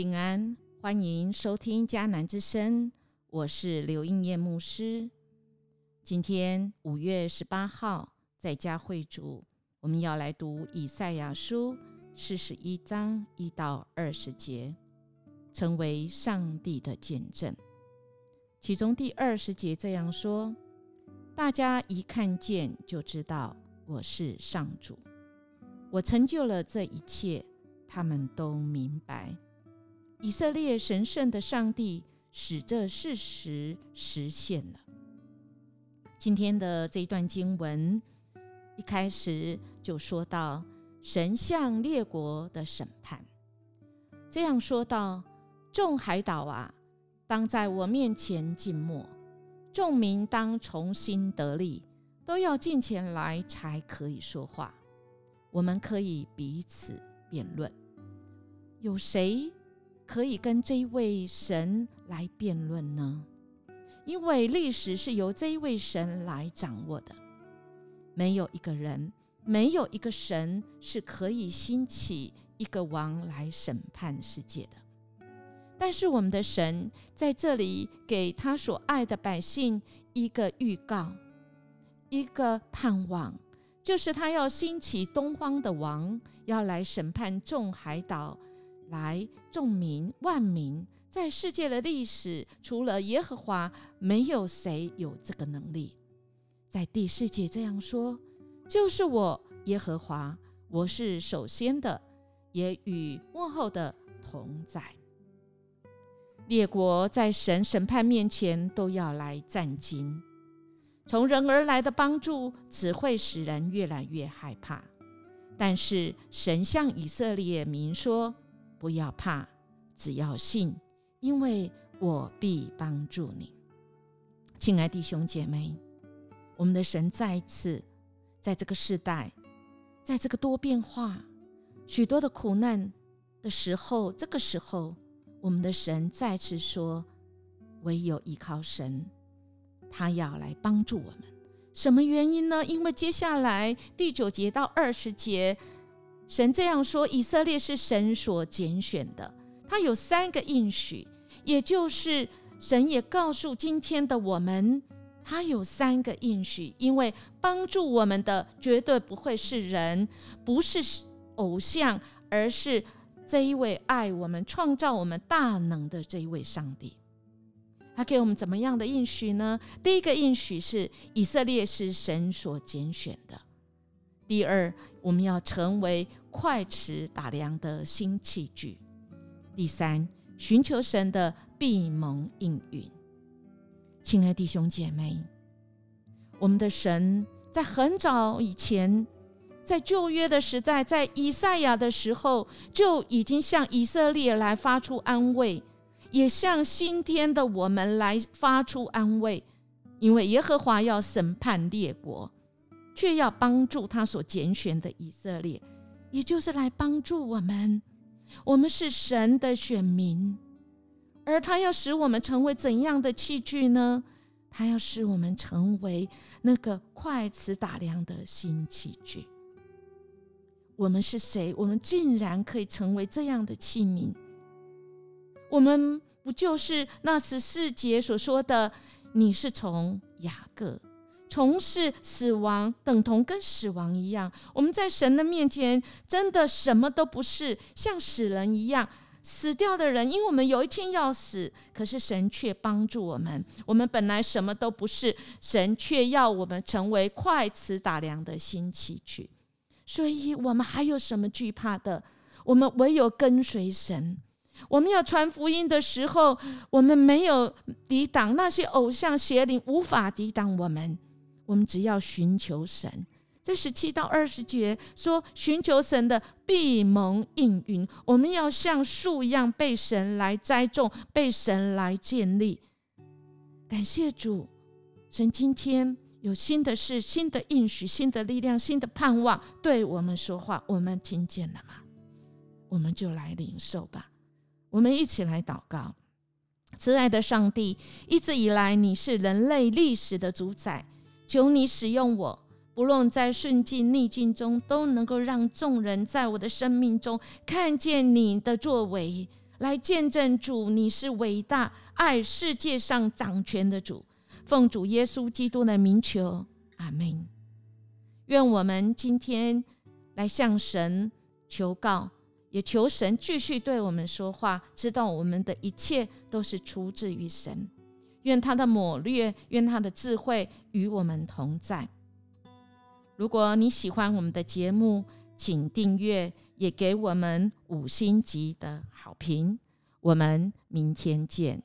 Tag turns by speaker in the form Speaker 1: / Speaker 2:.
Speaker 1: 平安，欢迎收听迦南之声，我是刘应叶牧师。今天五月十八号，在家会主，我们要来读以赛亚书四十一章一到二十节，成为上帝的见证。其中第二十节这样说：“大家一看见就知道我是上主，我成就了这一切，他们都明白。”以色列神圣的上帝使这事实实现了。今天的这一段经文一开始就说到神向列国的审判，这样说道：“众海岛啊，当在我面前静默；众民当重新得力，都要进前来才可以说话。我们可以彼此辩论，有谁？”可以跟这一位神来辩论呢？因为历史是由这一位神来掌握的，没有一个人，没有一个神是可以兴起一个王来审判世界的。但是我们的神在这里给他所爱的百姓一个预告，一个盼望，就是他要兴起东方的王，要来审判众海岛。来，众民万民，在世界的历史，除了耶和华，没有谁有这个能力。在第四节这样说：“就是我耶和华，我是首先的，也与幕后的同在。列国在神审判面前都要来战惊，从人而来的帮助只会使人越来越害怕。但是神向以色列民说。”不要怕，只要信，因为我必帮助你，亲爱弟兄姐妹。我们的神再一次在这个时代，在这个多变化、许多的苦难的时候，这个时候，我们的神再次说：唯有依靠神，他要来帮助我们。什么原因呢？因为接下来第九节到二十节。神这样说：以色列是神所拣选的，他有三个应许，也就是神也告诉今天的我们，他有三个应许，因为帮助我们的绝对不会是人，不是偶像，而是这一位爱我们、创造我们大能的这一位上帝。他给我们怎么样的应许呢？第一个应许是以色列是神所拣选的。第二，我们要成为快尺打量的新器具。第三，寻求神的闭蒙应允。亲爱弟兄姐妹，我们的神在很早以前，在旧约的时代，在以赛亚的时候，就已经向以色列来发出安慰，也向今天的我们来发出安慰，因为耶和华要审判列国。却要帮助他所拣选的以色列，也就是来帮助我们。我们是神的选民，而他要使我们成为怎样的器具呢？他要使我们成为那个快词打量的新器具。我们是谁？我们竟然可以成为这样的器皿？我们不就是那十四节所说的？你是从雅各。从事死亡，等同跟死亡一样。我们在神的面前，真的什么都不是，像死人一样，死掉的人。因为我们有一天要死，可是神却帮助我们。我们本来什么都不是，神却要我们成为快词打量的新器具。所以，我们还有什么惧怕的？我们唯有跟随神。我们要传福音的时候，我们没有抵挡那些偶像邪灵，无法抵挡我们。我们只要寻求神，在十七到二十节说，寻求神的必蒙应允。我们要像树一样被神来栽种，被神来建立。感谢主，神今天有新的事、新的应许、新的力量、新的盼望，对我们说话，我们听见了吗？我们就来领受吧。我们一起来祷告，慈爱的上帝，一直以来你是人类历史的主宰。求你使用我，不论在顺境逆境中，都能够让众人在我的生命中看见你的作为，来见证主你是伟大、爱世界上掌权的主。奉主耶稣基督的名求，阿门。愿我们今天来向神求告，也求神继续对我们说话，知道我们的一切都是出自于神。愿他的谋略，愿他的智慧与我们同在。如果你喜欢我们的节目，请订阅，也给我们五星级的好评。我们明天见。